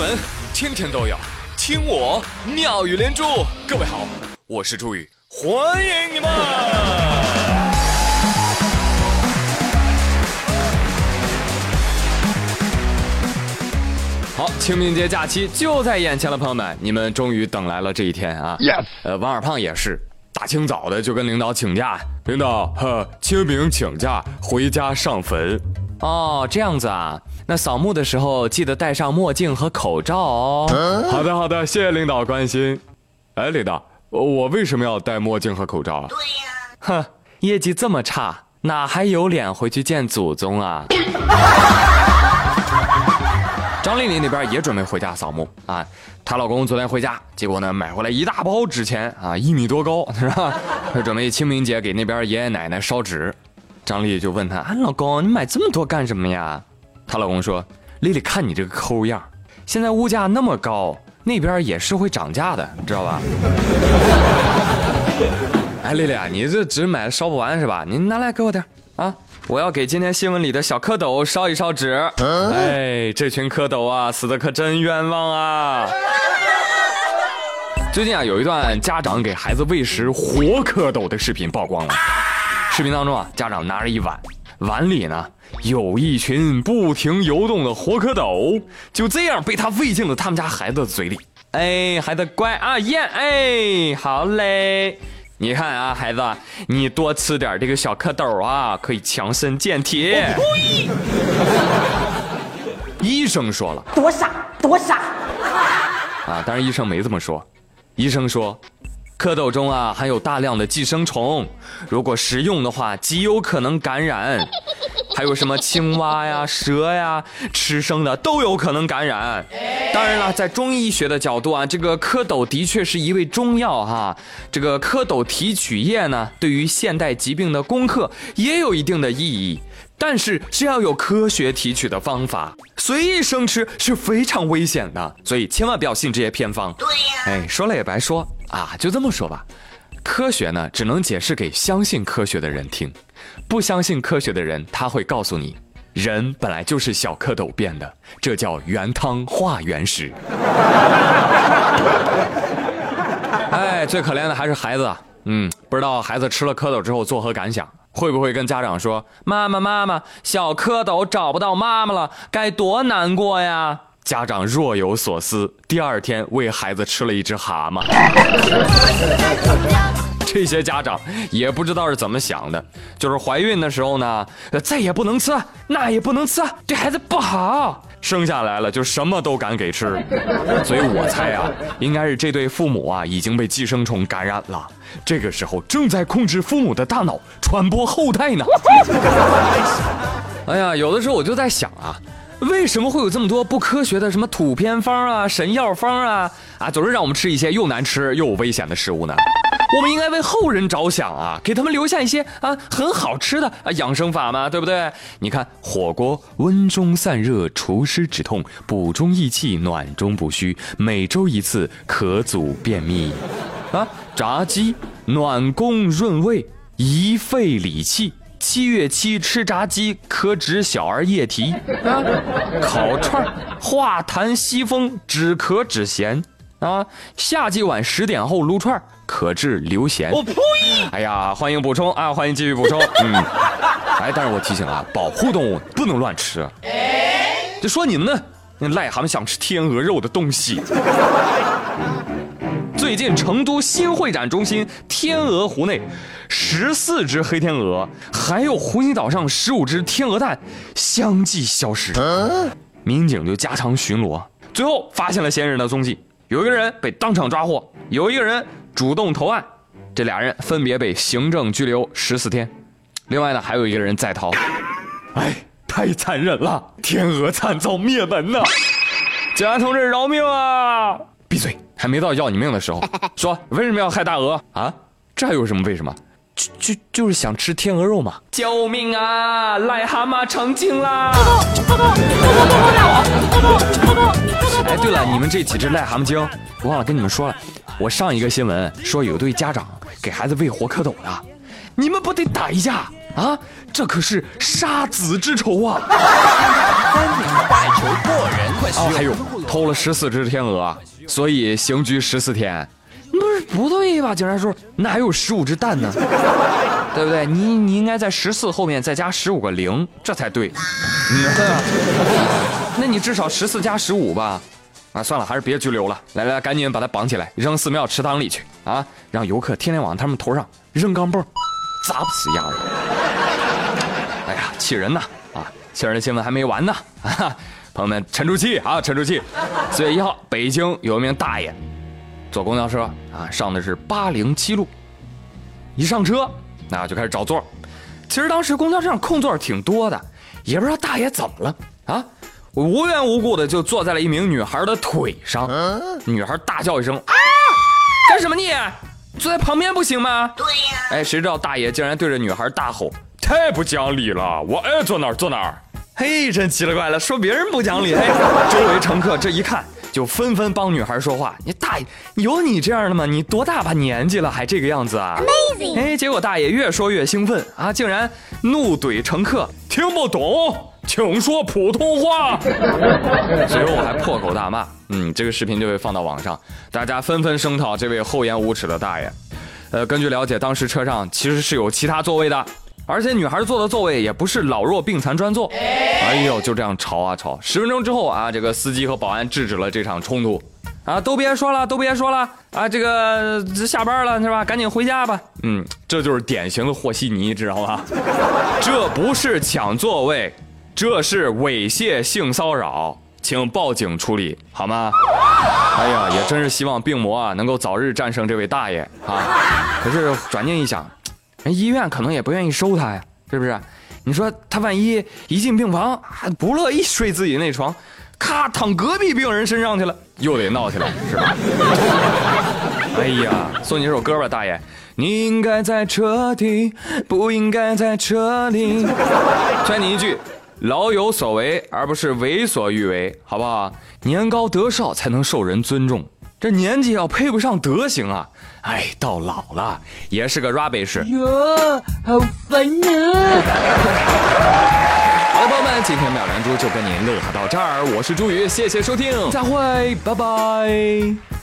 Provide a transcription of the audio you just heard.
闻天天都有，听我妙语连珠。各位好，我是朱宇，欢迎你们。好，清明节假期就在眼前了，朋友们，你们终于等来了这一天啊！Yes，呃，王二胖也是大清早的就跟领导请假，领导，呵，清明请假回家上坟。哦，这样子啊，那扫墓的时候记得戴上墨镜和口罩哦。好的，好的，谢谢领导关心。哎，领导，我为什么要戴墨镜和口罩啊？对呀。哼，业绩这么差，哪还有脸回去见祖宗啊？张丽丽那边也准备回家扫墓啊，她老公昨天回家，结果呢买回来一大包纸钱啊，一米多高 是吧？准备清明节给那边爷爷奶奶烧纸。张丽丽就问他：“啊，老公，你买这么多干什么呀？”她老公说：“丽丽，看你这个抠样，现在物价那么高，那边也是会涨价的，知道吧？”哎，丽丽啊，你这纸买的烧不完是吧？你拿来给我点啊，我要给今天新闻里的小蝌蚪烧一烧纸。哎，这群蝌蚪啊，死的可真冤枉啊！最近啊，有一段家长给孩子喂食活蝌蚪的视频曝光了。视频当中啊，家长拿着一碗，碗里呢有一群不停游动的活蝌蚪，就这样被他喂进了他们家孩子的嘴里。哎，孩子乖啊，咽，哎，好嘞。你看啊，孩子，你多吃点这个小蝌蚪啊，可以强身健体。医生说了，多傻，多傻。啊，当然医生没这么说，医生说。蝌蚪中啊含有大量的寄生虫，如果食用的话，极有可能感染。还有什么青蛙呀、蛇呀，吃生的都有可能感染。当然了，在中医学的角度啊，这个蝌蚪的确是一味中药哈。这个蝌蚪提取液呢，对于现代疾病的攻克也有一定的意义。但是是要有科学提取的方法，随意生吃是非常危险的，所以千万不要信这些偏方。对呀，哎，说了也白说啊，就这么说吧。科学呢，只能解释给相信科学的人听，不相信科学的人，他会告诉你，人本来就是小蝌蚪变的，这叫原汤化原食。哎，最可怜的还是孩子，嗯，不知道孩子吃了蝌蚪之后作何感想。会不会跟家长说：“妈妈，妈妈，小蝌蚪找不到妈妈了，该多难过呀？”家长若有所思，第二天喂孩子吃了一只蛤蟆。这些家长也不知道是怎么想的，就是怀孕的时候呢，这也不能吃，那也不能吃，对孩子不好。生下来了就什么都敢给吃，所以我猜啊，应该是这对父母啊已经被寄生虫感染了，这个时候正在控制父母的大脑传播后代呢。哎呀，有的时候我就在想啊，为什么会有这么多不科学的什么土偏方啊、神药方啊啊，总是让我们吃一些又难吃又危险的食物呢？我们应该为后人着想啊，给他们留下一些啊很好吃的啊养生法嘛，对不对？你看火锅温中散热，除湿止痛，补中益气，暖中补虚，每周一次可阻便秘。啊，炸鸡暖宫润胃，益肺理气。七月七吃炸鸡可止小儿夜啼。啊，烤串化痰息风，止咳止涎。啊，夏季晚十点后撸串可治流涎。我呸！哎呀，欢迎补充啊，欢迎继续补充。嗯，哎，但是我提醒啊，保护动物不能乱吃。就说你们呢，那癞蛤蟆想吃天鹅肉的东西。最近成都新会展中心天鹅湖内，十四只黑天鹅，还有湖心岛上十五只天鹅蛋相继消失。民警就加强巡逻，最后发现了嫌疑人的踪迹。有一个人被当场抓获，有一个人主动投案，这俩人分别被行政拘留十四天。另外呢，还有一个人在逃。哎，太残忍了！天鹅惨遭灭门呐！警察同志饶命啊！还没到要你命的时候。说为什么要害大鹅啊？这还有什么为什么？就就就是想吃天鹅肉嘛！救命啊！癞蛤蟆成精啦！哎，对了，你们这几只癞蛤蟆精，忘了跟你们说了，我上一个新闻说有对家长给孩子喂活蝌蚪的，你们不得打一架啊？这可是杀子之仇啊！带球过人，快哦，还有偷了十四只天鹅，所以刑拘十四天。不是不对吧？警察叔，哪有十五只蛋呢？对不对？你你应该在十四后面再加十五个零，这才对。嗯，对啊。那你至少十四加十五吧？啊，算了，还是别拘留了。来来，赶紧把他绑起来，扔寺庙池塘里去啊！让游客天天往他们头上扔钢镚，砸不死丫的。哎呀，气人呐！啊，气人的新闻还没完呢！啊，朋友们，沉住气啊，沉住气。四月一号，北京有一名大爷坐公交车啊，上的是八零七路，一上车那就开始找座。其实当时公交车上空座挺多的，也不知道大爷怎么了啊。无缘无故的就坐在了一名女孩的腿上，女孩大叫一声啊！干什么你？坐在旁边不行吗？对呀。哎，谁知道大爷竟然对着女孩大吼：“太不讲理了！我爱坐哪儿坐哪儿。”嘿，真奇了怪了，说别人不讲理。哎，周围乘客这一看，就纷纷帮女孩说话。你大爷，有你这样的吗？你多大把年纪了还这个样子啊？Amazing！哎，结果大爷越说越兴奋啊，竟然怒怼乘客：“听不懂。”请说普通话。随后我还破口大骂，嗯，这个视频就会放到网上，大家纷纷声讨这位厚颜无耻的大爷。呃，根据了解，当时车上其实是有其他座位的，而且女孩坐的座位也不是老弱病残专座。哎呦，就这样吵啊吵，十分钟之后啊，这个司机和保安制止了这场冲突。啊，都别说了，都别说了啊，这个下班了是吧？赶紧回家吧。嗯，这就是典型的和稀泥，知道吗？这不是抢座位。这是猥亵性骚扰，请报警处理好吗？哎呀，也真是希望病魔啊能够早日战胜这位大爷啊！可是转念一想，人医院可能也不愿意收他呀，是不是？你说他万一一进病房还不乐意睡自己那床，咔躺隔壁病人身上去了，又得闹起来，是吧？哎呀，送你一首歌吧，大爷，你应该在车底，不应该在车里。劝你一句。老有所为，而不是为所欲为，好不好？年高德少才能受人尊重，这年纪要配不上德行啊！哎，到老了也是个 rubbish。哟，好烦啊！好了，朋友们，今天妙兰珠就跟您乐呵到这儿，我是朱宇，谢谢收听，再会，拜拜。